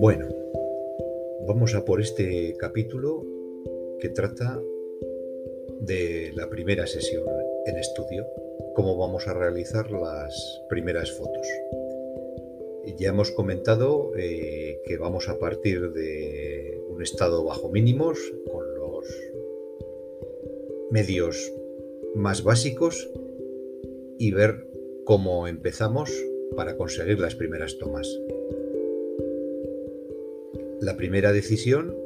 Bueno, vamos a por este capítulo que trata de la primera sesión en estudio, cómo vamos a realizar las primeras fotos. Ya hemos comentado eh, que vamos a partir de un estado bajo mínimos con los medios más básicos y ver cómo empezamos para conseguir las primeras tomas. La primera decisión,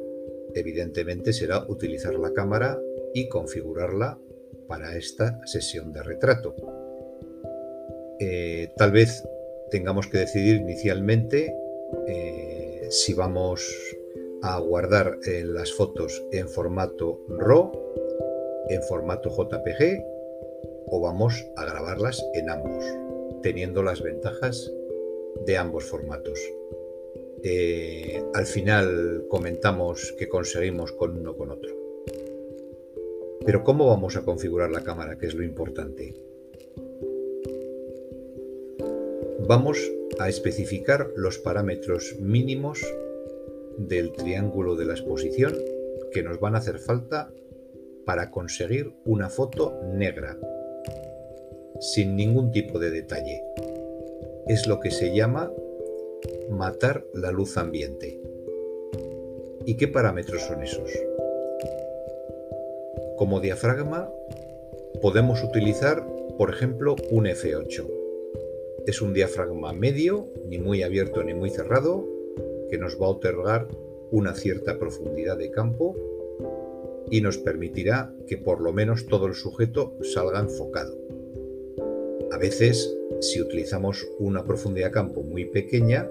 evidentemente, será utilizar la cámara y configurarla para esta sesión de retrato. Eh, tal vez tengamos que decidir inicialmente eh, si vamos a guardar las fotos en formato RAW, en formato JPG o vamos a grabarlas en ambos, teniendo las ventajas de ambos formatos. Eh, al final comentamos que conseguimos con uno con otro. Pero ¿cómo vamos a configurar la cámara, que es lo importante? Vamos a especificar los parámetros mínimos del triángulo de la exposición que nos van a hacer falta para conseguir una foto negra, sin ningún tipo de detalle. Es lo que se llama matar la luz ambiente. ¿Y qué parámetros son esos? Como diafragma podemos utilizar, por ejemplo, un F8. Es un diafragma medio, ni muy abierto ni muy cerrado, que nos va a otorgar una cierta profundidad de campo y nos permitirá que por lo menos todo el sujeto salga enfocado. A veces, si utilizamos una profundidad de campo muy pequeña,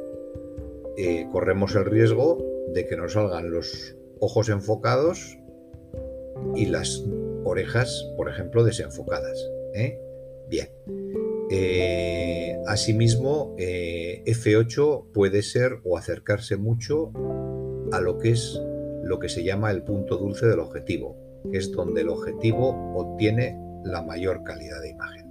eh, corremos el riesgo de que nos salgan los ojos enfocados y las orejas, por ejemplo, desenfocadas. ¿eh? Bien. Eh, asimismo, F8 puede ser o acercarse mucho a lo que es lo que se llama el punto dulce del objetivo, que es donde el objetivo obtiene la mayor calidad de imagen.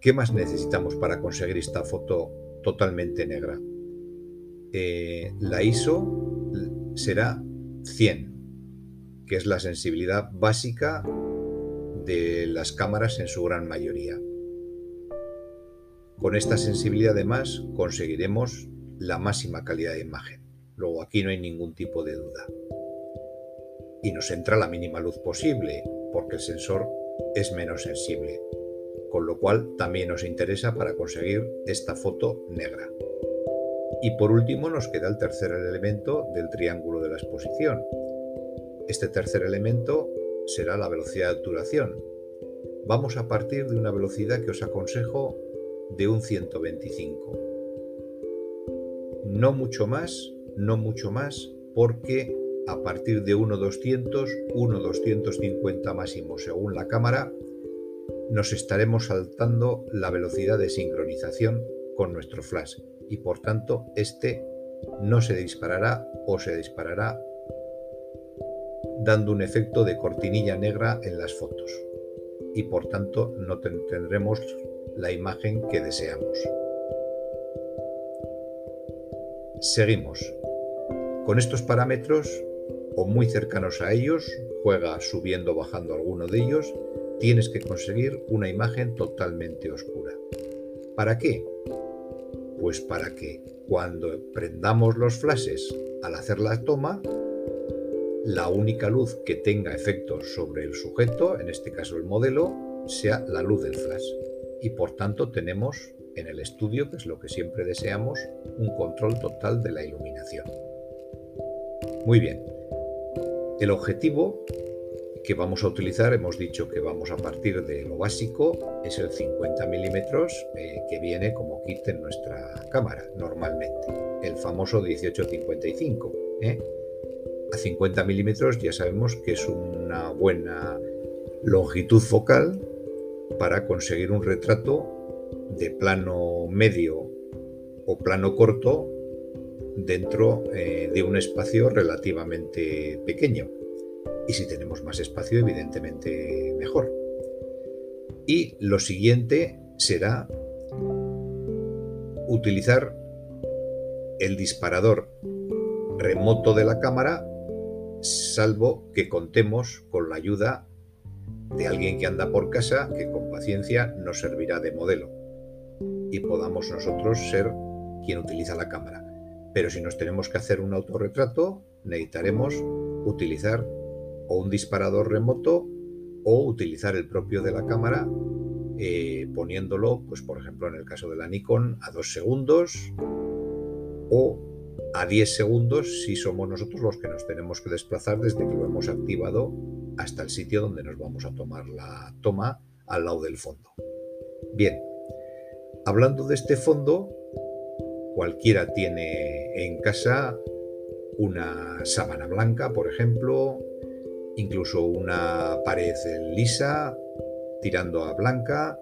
¿Qué más necesitamos para conseguir esta foto totalmente negra? Eh, la ISO será 100, que es la sensibilidad básica de las cámaras en su gran mayoría. Con esta sensibilidad además conseguiremos la máxima calidad de imagen. Luego aquí no hay ningún tipo de duda. Y nos entra la mínima luz posible, porque el sensor es menos sensible, con lo cual también nos interesa para conseguir esta foto negra. Y por último nos queda el tercer elemento del triángulo de la exposición. Este tercer elemento será la velocidad de obturación. Vamos a partir de una velocidad que os aconsejo de un 125. No mucho más no mucho más, porque a partir de 1.200, 1.250 máximo según la cámara, nos estaremos saltando la velocidad de sincronización con nuestro flash y por tanto este no se disparará o se disparará dando un efecto de cortinilla negra en las fotos y por tanto no tendremos la imagen que deseamos. Seguimos. Con estos parámetros, o muy cercanos a ellos, juega subiendo o bajando alguno de ellos, tienes que conseguir una imagen totalmente oscura. ¿Para qué? Pues para que cuando prendamos los flashes al hacer la toma, la única luz que tenga efectos sobre el sujeto, en este caso el modelo, sea la luz del flash. Y por tanto tenemos en el estudio, que es lo que siempre deseamos, un control total de la iluminación. Muy bien. El objetivo que vamos a utilizar, hemos dicho que vamos a partir de lo básico, es el 50 milímetros eh, que viene como kit en nuestra cámara normalmente, el famoso 1855. ¿eh? A 50 milímetros ya sabemos que es una buena longitud focal para conseguir un retrato de plano medio o plano corto dentro eh, de un espacio relativamente pequeño. Y si tenemos más espacio, evidentemente mejor. Y lo siguiente será utilizar el disparador remoto de la cámara, salvo que contemos con la ayuda de alguien que anda por casa que con paciencia nos servirá de modelo y podamos nosotros ser quien utiliza la cámara. Pero si nos tenemos que hacer un autorretrato, necesitaremos utilizar o un disparador remoto o utilizar el propio de la cámara eh, poniéndolo, pues por ejemplo en el caso de la Nikon, a 2 segundos o a 10 segundos si somos nosotros los que nos tenemos que desplazar desde que lo hemos activado hasta el sitio donde nos vamos a tomar la toma al lado del fondo. Bien, hablando de este fondo, cualquiera tiene en casa una sábana blanca, por ejemplo, incluso una pared lisa tirando a blanca.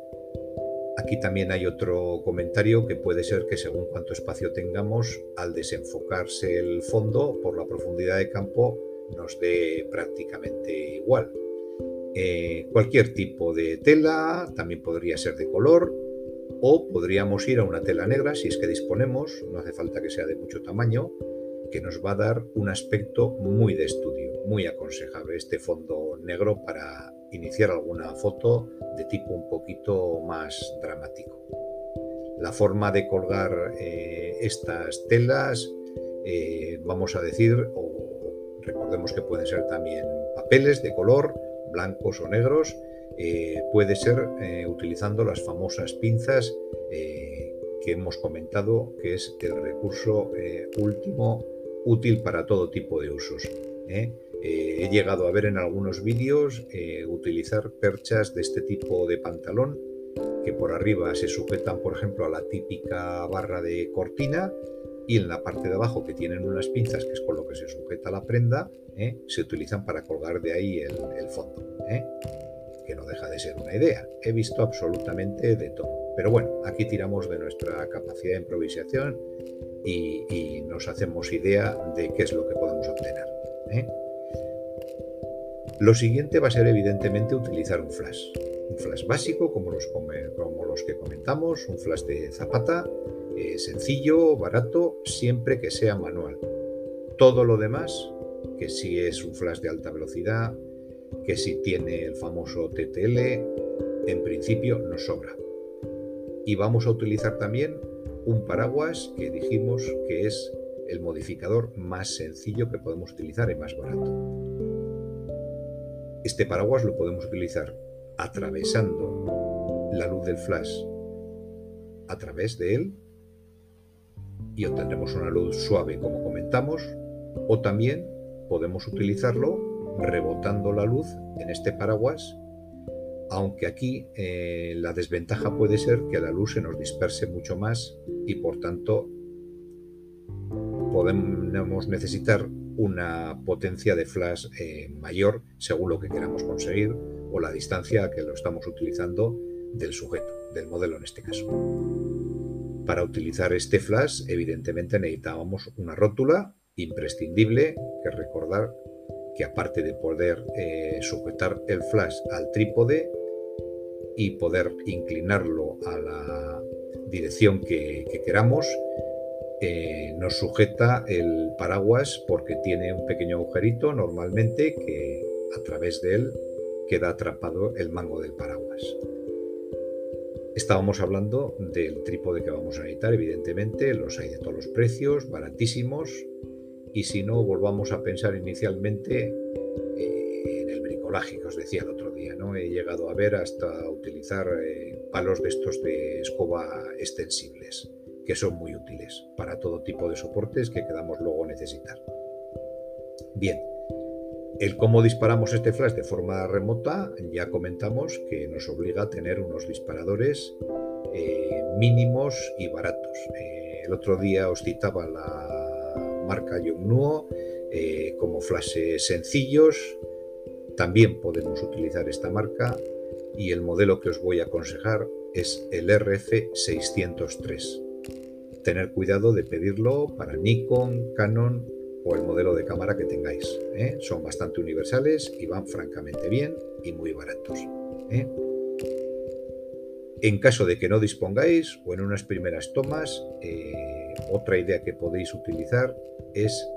Aquí también hay otro comentario que puede ser que según cuánto espacio tengamos, al desenfocarse el fondo por la profundidad de campo, nos dé prácticamente igual. Eh, cualquier tipo de tela, también podría ser de color, o podríamos ir a una tela negra si es que disponemos, no hace falta que sea de mucho tamaño, que nos va a dar un aspecto muy de estudio, muy aconsejable este fondo negro para iniciar alguna foto de tipo un poquito más dramático. La forma de colgar eh, estas telas, eh, vamos a decir, o recordemos que pueden ser también papeles de color, blancos o negros, eh, puede ser utilizando las famosas pinzas que hemos comentado, que es el recurso último útil para todo tipo de usos. Eh, he llegado a ver en algunos vídeos eh, utilizar perchas de este tipo de pantalón que por arriba se sujetan, por ejemplo, a la típica barra de cortina y en la parte de abajo que tienen unas pinzas, que es con lo que se sujeta la prenda, eh, se utilizan para colgar de ahí el, fondo. Que no deja de ser una idea. He visto absolutamente de todo. Pero bueno, aquí tiramos de nuestra capacidad de improvisación y, nos hacemos idea de qué es lo que podemos obtener. Lo siguiente va a ser evidentemente utilizar un flash. Un flash básico como los, como los que comentamos, un flash de zapata, eh, sencillo, barato, siempre que sea manual. Todo lo demás, que si es un flash de alta velocidad, que si tiene el famoso TTL, en principio nos sobra. Y vamos a utilizar también un paraguas que dijimos que es el modificador más sencillo que podemos utilizar y más barato. Este paraguas lo podemos utilizar atravesando la luz del flash a través de él y obtendremos una luz suave como comentamos o también podemos utilizarlo rebotando la luz en este paraguas aunque aquí eh, la desventaja puede ser que la luz se nos disperse mucho más y por tanto podemos necesitar una potencia de flash eh, mayor según lo que queramos conseguir o la distancia a que lo estamos utilizando del sujeto, del modelo en este caso. Para utilizar este flash, evidentemente necesitábamos una rótula imprescindible, que recordar que aparte de poder eh, sujetar el flash al trípode y poder inclinarlo a la dirección que queramos, eh, nos sujeta el paraguas porque tiene un pequeño agujerito normalmente que a través de él queda atrapado el mango del paraguas. Estábamos hablando del trípode que vamos a necesitar, evidentemente, los hay de todos los precios, baratísimos, y si no, volvamos a pensar inicialmente eh, en el bricolaje que os decía el otro día, ¿no? He llegado a ver hasta utilizar eh, palos de estos de escoba extensibles que son muy útiles para todo tipo de soportes que quedamos luego necesitar. Bien, el cómo disparamos este flash de forma remota ya comentamos que nos obliga a tener unos disparadores eh, mínimos y baratos. Eh, el otro día os citaba la marca Yongnuo como flashes sencillos. También podemos utilizar esta marca y el modelo que os voy a aconsejar es el RF603 tener cuidado de pedirlo para Nikon, Canon o el modelo de cámara que tengáis. ¿eh? Son bastante universales y van francamente bien y muy baratos. ¿eh? En caso de que no dispongáis o en unas primeras tomas, eh, otra idea que podéis utilizar es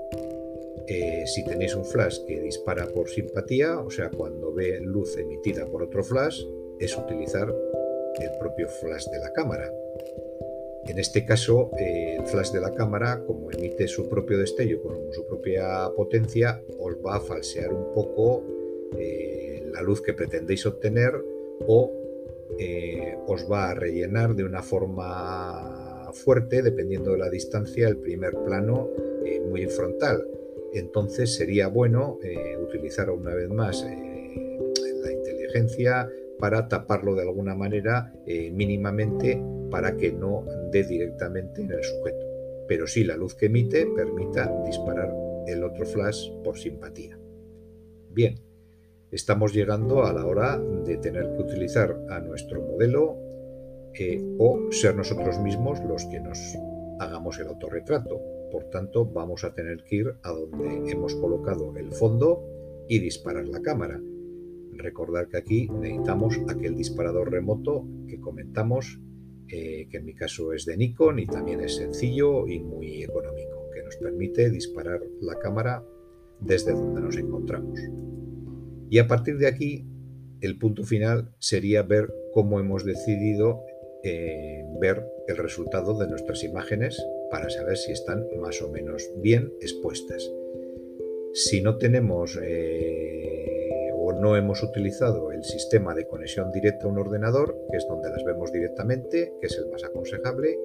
eh, si tenéis un flash que dispara por simpatía, o sea, cuando ve luz emitida por otro flash, es utilizar el propio flash de la cámara. En este caso, eh, el flash de la cámara, como emite su propio destello con su propia potencia, os va a falsear un poco eh, la luz que pretendéis obtener o os va a rellenar de una forma fuerte, dependiendo de la distancia, el primer plano muy frontal entonces sería bueno eh, utilizar una vez más eh, la inteligencia para taparlo de alguna manera eh, mínimamente para que no dé directamente en el sujeto. Pero sí la luz que emite permita disparar el otro flash por simpatía. Bien, estamos llegando a la hora de tener que utilizar a nuestro modelo o ser nosotros mismos los que nos hagamos el autorretrato. Por tanto, vamos a tener que ir a donde hemos colocado el fondo y disparar la cámara. Recordar que aquí necesitamos aquel disparador remoto que comentamos, eh, que en mi caso es de Nikon y también es sencillo y muy económico, que nos permite disparar la cámara desde donde nos encontramos. Y a partir de aquí, el punto final sería ver cómo hemos decidido eh, ver el resultado de nuestras imágenes para saber si están más o menos bien expuestas. Si no tenemos eh, o no hemos utilizado el sistema de conexión directa a un ordenador, que es donde las vemos directamente, que es el más aconsejable,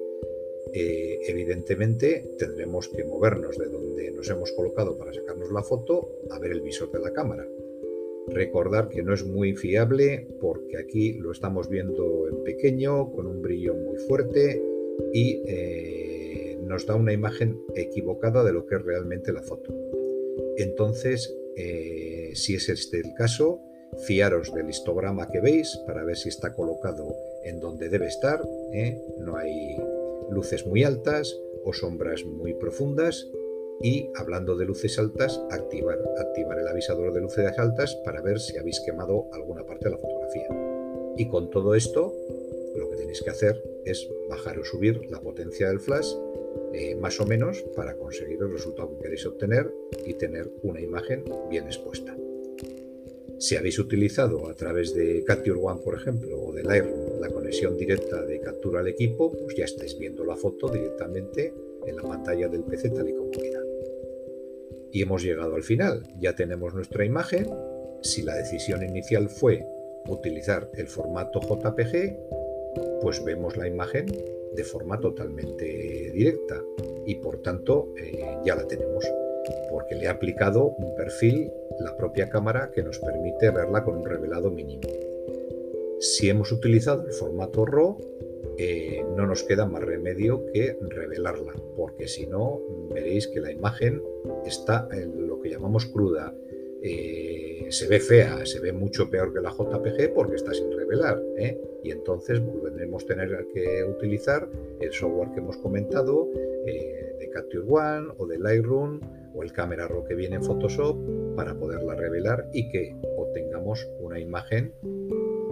eh, evidentemente tendremos que movernos de donde nos hemos colocado para sacarnos la foto a ver el visor de la cámara. Recordar que no es muy fiable porque aquí lo estamos viendo en pequeño, con un brillo muy fuerte y eh, nos da una imagen equivocada de lo que es realmente la foto. Entonces, eh, si es este el caso, fiaros del histograma que veis para ver si está colocado en donde debe estar. ¿eh? No hay luces muy altas o sombras muy profundas. Y hablando de luces altas, activar, activar el avisador de luces altas para ver si habéis quemado alguna parte de la fotografía. Y con todo esto, lo que tenéis que hacer es bajar o subir la potencia del flash eh, más o menos para conseguir el resultado que queréis obtener y tener una imagen bien expuesta. Si habéis utilizado a través de Capture One, por ejemplo, o de Lightroom, la conexión directa de captura al equipo, pues ya estáis viendo la foto directamente en la pantalla del PC tal y como queda. Y hemos llegado al final. Ya tenemos nuestra imagen. Si la decisión inicial fue utilizar el formato JPG, pues vemos la imagen de forma totalmente directa y por tanto eh, ya la tenemos porque le ha aplicado un perfil la propia cámara que nos permite verla con un revelado mínimo. Si hemos utilizado el formato RAW, eh, no nos queda más remedio que revelarla, porque si no, veréis que la imagen está en lo que llamamos cruda. Eh, se ve fea, se ve mucho peor que la JPG porque está sin revelar. ¿eh? Y entonces volveremos a tener que utilizar el software que hemos comentado eh, de Capture One o de Lightroom o el Camera Raw que viene en Photoshop para poderla revelar y que obtengamos una imagen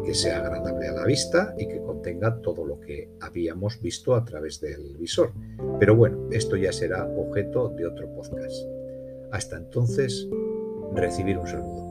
que sea agradable a la vista y que contenga todo lo que habíamos visto a través del visor. Pero bueno, esto ya será objeto de otro podcast. Hasta entonces, recibir un saludo.